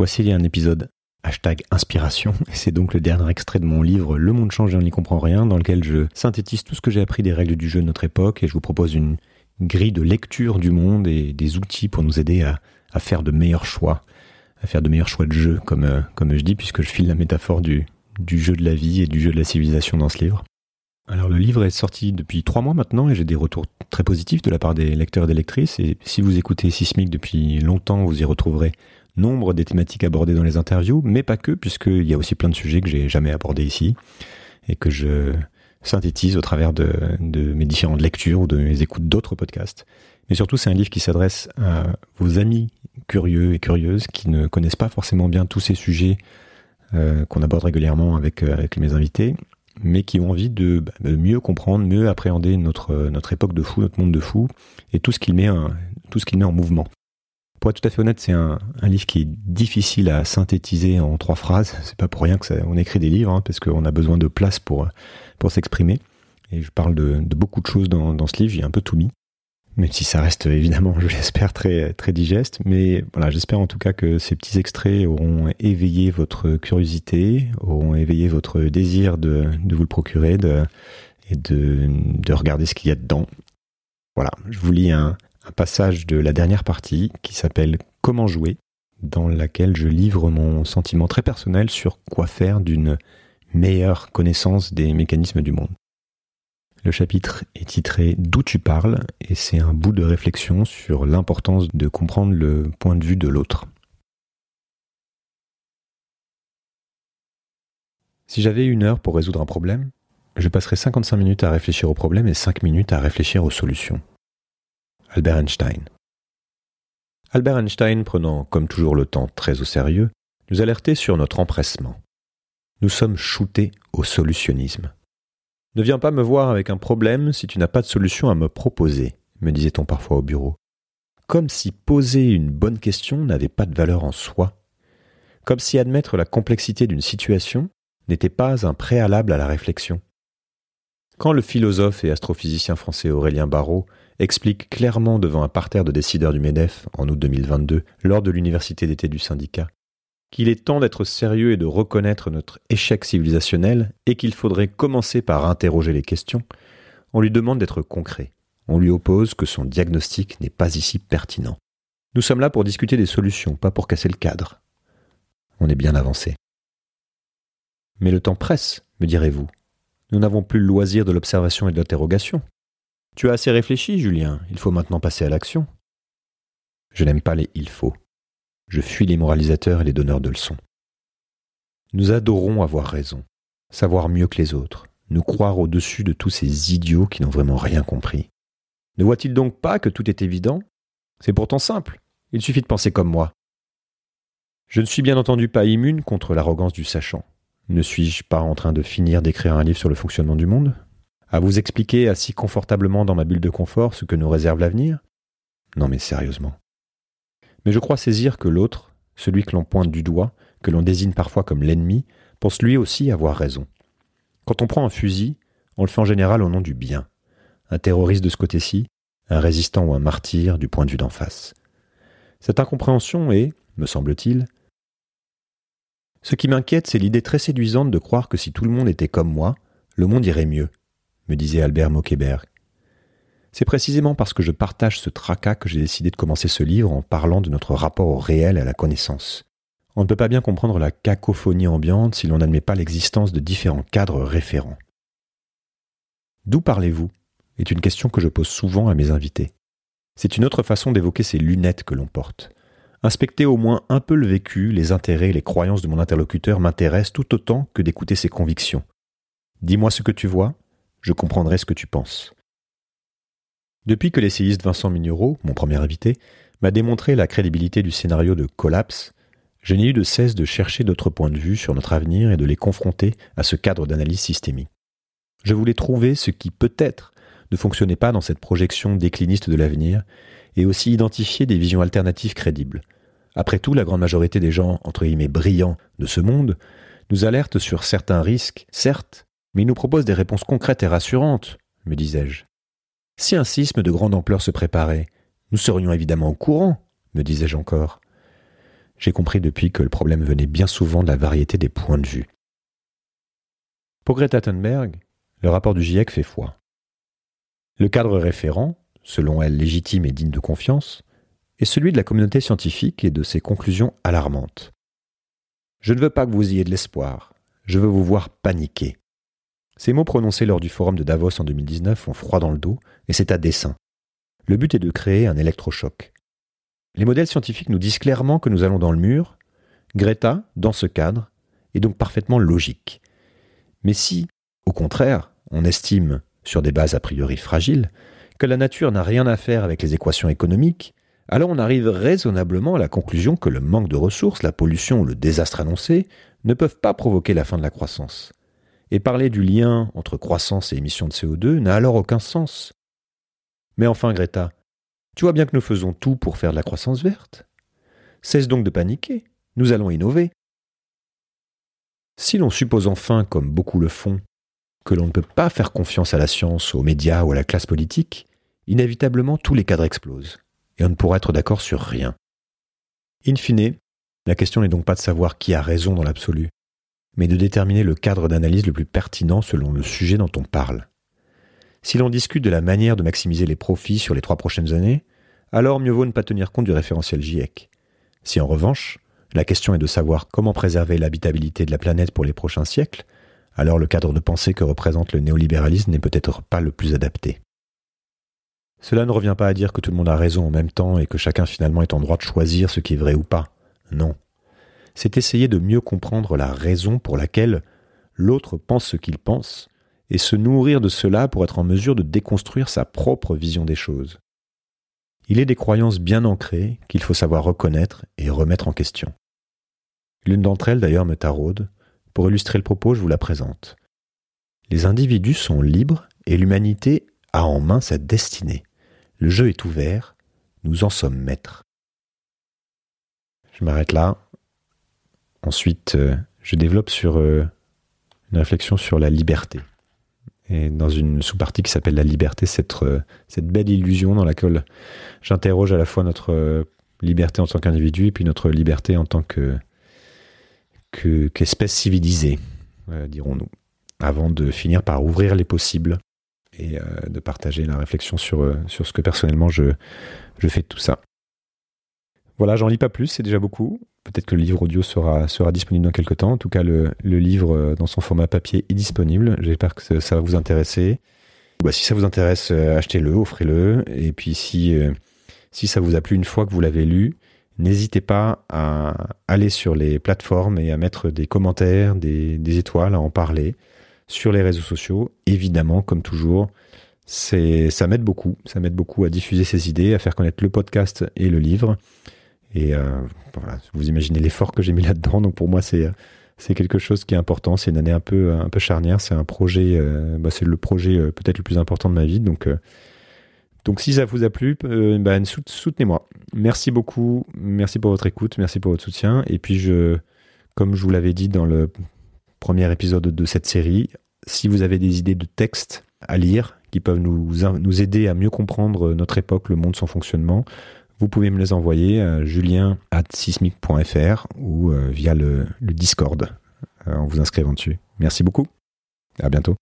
Voici un épisode hashtag inspiration, c'est donc le dernier extrait de mon livre Le monde change et on n'y comprend rien, dans lequel je synthétise tout ce que j'ai appris des règles du jeu de notre époque et je vous propose une grille de lecture du monde et des outils pour nous aider à, faire de meilleurs choix, à faire de meilleurs choix de jeu, comme, euh, comme je dis, puisque je file la métaphore du, du jeu de la vie et du jeu de la civilisation dans ce livre. Alors le livre est sorti depuis trois mois maintenant et j'ai des retours très positifs de la part des lecteurs et des lectrices. Et si vous écoutez Sismic depuis longtemps, vous y retrouverez nombre des thématiques abordées dans les interviews, mais pas que, puisqu'il y a aussi plein de sujets que j'ai jamais abordés ici et que je synthétise au travers de, mes différentes lectures ou de mes écoutes d'autres podcasts. Mais surtout, c'est un livre qui s'adresse à vos amis curieux et curieuses qui ne connaissent pas forcément bien tous ces sujets euh, qu'on aborde régulièrement avec, euh, avec mes invités, mais qui ont envie de, bah, de, mieux comprendre, mieux appréhender notre, notre époque de fou, notre monde de fou, et tout ce qu'il met, tout ce qu'il met en mouvement. Pour être tout à fait honnête, c'est un, livre qui est difficile à synthétiser en trois phrases. C'est pas pour rien que ça, on écrit des livres, hein, parce qu'on a besoin de place pour, pour s'exprimer. Et je parle de, beaucoup de choses dans, dans ce livre, j'ai un peu tout mis. Même si ça reste évidemment, je l'espère, très, très digeste. Mais voilà, j'espère en tout cas que ces petits extraits auront éveillé votre curiosité, auront éveillé votre désir de, de vous le procurer de, et de, de regarder ce qu'il y a dedans. Voilà, je vous lis un, un passage de la dernière partie qui s'appelle Comment jouer, dans laquelle je livre mon sentiment très personnel sur quoi faire d'une meilleure connaissance des mécanismes du monde. Le chapitre est titré D'où tu parles et c'est un bout de réflexion sur l'importance de comprendre le point de vue de l'autre. Si j'avais une heure pour résoudre un problème, je passerais 55 minutes à réfléchir au problème et 5 minutes à réfléchir aux solutions. Albert Einstein. Albert Einstein, prenant comme toujours le temps très au sérieux, nous alertait sur notre empressement. Nous sommes shootés au solutionnisme. Ne viens pas me voir avec un problème si tu n'as pas de solution à me proposer, me disait-on parfois au bureau. Comme si poser une bonne question n'avait pas de valeur en soi. Comme si admettre la complexité d'une situation n'était pas un préalable à la réflexion. Quand le philosophe et astrophysicien français Aurélien Barrault explique clairement devant un parterre de décideurs du MEDEF en août 2022, lors de l'université d'été du syndicat, qu'il est temps d'être sérieux et de reconnaître notre échec civilisationnel et qu'il faudrait commencer par interroger les questions, on lui demande d'être concret. On lui oppose que son diagnostic n'est pas ici pertinent. Nous sommes là pour discuter des solutions, pas pour casser le cadre. On est bien avancé. Mais le temps presse, me direz-vous. Nous n'avons plus le loisir de l'observation et de l'interrogation. Tu as assez réfléchi, Julien, il faut maintenant passer à l'action. Je n'aime pas les il faut. Je fuis les moralisateurs et les donneurs de leçons. Nous adorons avoir raison, savoir mieux que les autres, nous croire au-dessus de tous ces idiots qui n'ont vraiment rien compris. Ne voit-il donc pas que tout est évident? C'est pourtant simple, il suffit de penser comme moi. Je ne suis bien entendu pas immune contre l'arrogance du sachant. Ne suis-je pas en train de finir d'écrire un livre sur le fonctionnement du monde? À vous expliquer assis confortablement dans ma bulle de confort ce que nous réserve l'avenir? Non mais sérieusement. Mais je crois saisir que l'autre, celui que l'on pointe du doigt, que l'on désigne parfois comme l'ennemi, pense lui aussi avoir raison. Quand on prend un fusil, on le fait en général au nom du bien. Un terroriste de ce côté-ci, un résistant ou un martyr du point de vue d'en face. Cette incompréhension est, me semble-t-il, ce qui m'inquiète, c'est l'idée très séduisante de croire que si tout le monde était comme moi, le monde irait mieux, me disait Albert Mokeberg. C'est précisément parce que je partage ce tracas que j'ai décidé de commencer ce livre en parlant de notre rapport au réel à la connaissance. On ne peut pas bien comprendre la cacophonie ambiante si l'on n'admet pas l'existence de différents cadres référents. D'où parlez-vous est une question que je pose souvent à mes invités. C'est une autre façon d'évoquer ces lunettes que l'on porte. Inspecter au moins un peu le vécu, les intérêts et les croyances de mon interlocuteur m'intéresse tout autant que d'écouter ses convictions. Dis-moi ce que tu vois, je comprendrai ce que tu penses. Depuis que l'essayiste Vincent Mignereau, mon premier invité, m'a démontré la crédibilité du scénario de Collapse, je n'ai eu de cesse de chercher d'autres points de vue sur notre avenir et de les confronter à ce cadre d'analyse systémique. Je voulais trouver ce qui peut-être ne fonctionnait pas dans cette projection décliniste de l'avenir, et aussi identifier des visions alternatives crédibles. Après tout, la grande majorité des gens, entre guillemets, brillants de ce monde, nous alertent sur certains risques, certes, mais ils nous proposent des réponses concrètes et rassurantes, me disais-je. Si un sisme de grande ampleur se préparait, nous serions évidemment au courant, me disais-je encore. J'ai compris depuis que le problème venait bien souvent de la variété des points de vue. Pour Greta Thunberg, le rapport du GIEC fait foi. Le cadre référent, selon elle légitime et digne de confiance, est celui de la communauté scientifique et de ses conclusions alarmantes. Je ne veux pas que vous ayez de l'espoir, je veux vous voir paniquer. Ces mots prononcés lors du forum de Davos en 2019 font froid dans le dos, et c'est à dessein. Le but est de créer un électrochoc. Les modèles scientifiques nous disent clairement que nous allons dans le mur. Greta, dans ce cadre, est donc parfaitement logique. Mais si, au contraire, on estime, sur des bases a priori fragiles, que la nature n'a rien à faire avec les équations économiques, alors on arrive raisonnablement à la conclusion que le manque de ressources, la pollution ou le désastre annoncé ne peuvent pas provoquer la fin de la croissance. Et parler du lien entre croissance et émissions de CO2 n'a alors aucun sens. Mais enfin, Greta, tu vois bien que nous faisons tout pour faire de la croissance verte. Cesse donc de paniquer, nous allons innover. Si l'on suppose enfin, comme beaucoup le font, que l'on ne peut pas faire confiance à la science, aux médias ou à la classe politique, inévitablement tous les cadres explosent, et on ne pourra être d'accord sur rien. In fine, la question n'est donc pas de savoir qui a raison dans l'absolu, mais de déterminer le cadre d'analyse le plus pertinent selon le sujet dont on parle. Si l'on discute de la manière de maximiser les profits sur les trois prochaines années, alors mieux vaut ne pas tenir compte du référentiel GIEC. Si en revanche, la question est de savoir comment préserver l'habitabilité de la planète pour les prochains siècles, alors le cadre de pensée que représente le néolibéralisme n'est peut-être pas le plus adapté. Cela ne revient pas à dire que tout le monde a raison en même temps et que chacun finalement est en droit de choisir ce qui est vrai ou pas. Non. C'est essayer de mieux comprendre la raison pour laquelle l'autre pense ce qu'il pense et se nourrir de cela pour être en mesure de déconstruire sa propre vision des choses. Il est des croyances bien ancrées qu'il faut savoir reconnaître et remettre en question. L'une d'entre elles d'ailleurs me taraude. Pour illustrer le propos, je vous la présente. Les individus sont libres et l'humanité a en main sa destinée. Le jeu est ouvert, nous en sommes maîtres. Je m'arrête là. Ensuite, euh, je développe sur euh, une réflexion sur la liberté et dans une sous-partie qui s'appelle la liberté, cette, euh, cette belle illusion dans laquelle j'interroge à la fois notre liberté en tant qu'individu et puis notre liberté en tant que qu'espèce civilisée, dirons-nous, avant de finir par ouvrir les possibles et de partager la réflexion sur, ce que personnellement je fais de tout ça. Voilà, j'en lis pas plus, c'est déjà beaucoup. Peut-être que le livre audio sera, disponible dans quelques temps. En tout cas, le, livre euh, dans son format papier est disponible. J'espère que ça va vous intéresser. Bah, si ça vous intéresse, euh, achetez-le, offrez-le. Et puis si, euh, si ça vous a plu une fois que vous l'avez lu, n'hésitez pas à aller sur les plateformes et à mettre des commentaires, des, étoiles, à en parler sur les réseaux sociaux. Évidemment, comme toujours, ça m'aide beaucoup. Ça m'aide beaucoup à diffuser ces idées, à faire connaître le podcast et le livre. Et euh, voilà, vous imaginez l'effort que j'ai mis là-dedans. Donc pour moi, c'est c'est quelque chose qui est important. C'est une année un peu un peu charnière. C'est un projet. Euh, bah, c'est le projet euh, peut-être le plus important de ma vie. Donc donc si ça vous a plu, bah, soutenez-moi. Merci beaucoup. Merci pour votre écoute. Merci pour votre soutien. Et puis je, comme je vous l'avais dit dans le premier épisode de cette série, si vous avez des idées de textes à lire qui peuvent nous, nous aider à mieux comprendre notre époque, le monde, son fonctionnement, vous pouvez me les envoyer à julien ou euh, via le, Discord euh, en vous inscrivant dessus. Merci beaucoup. À bientôt.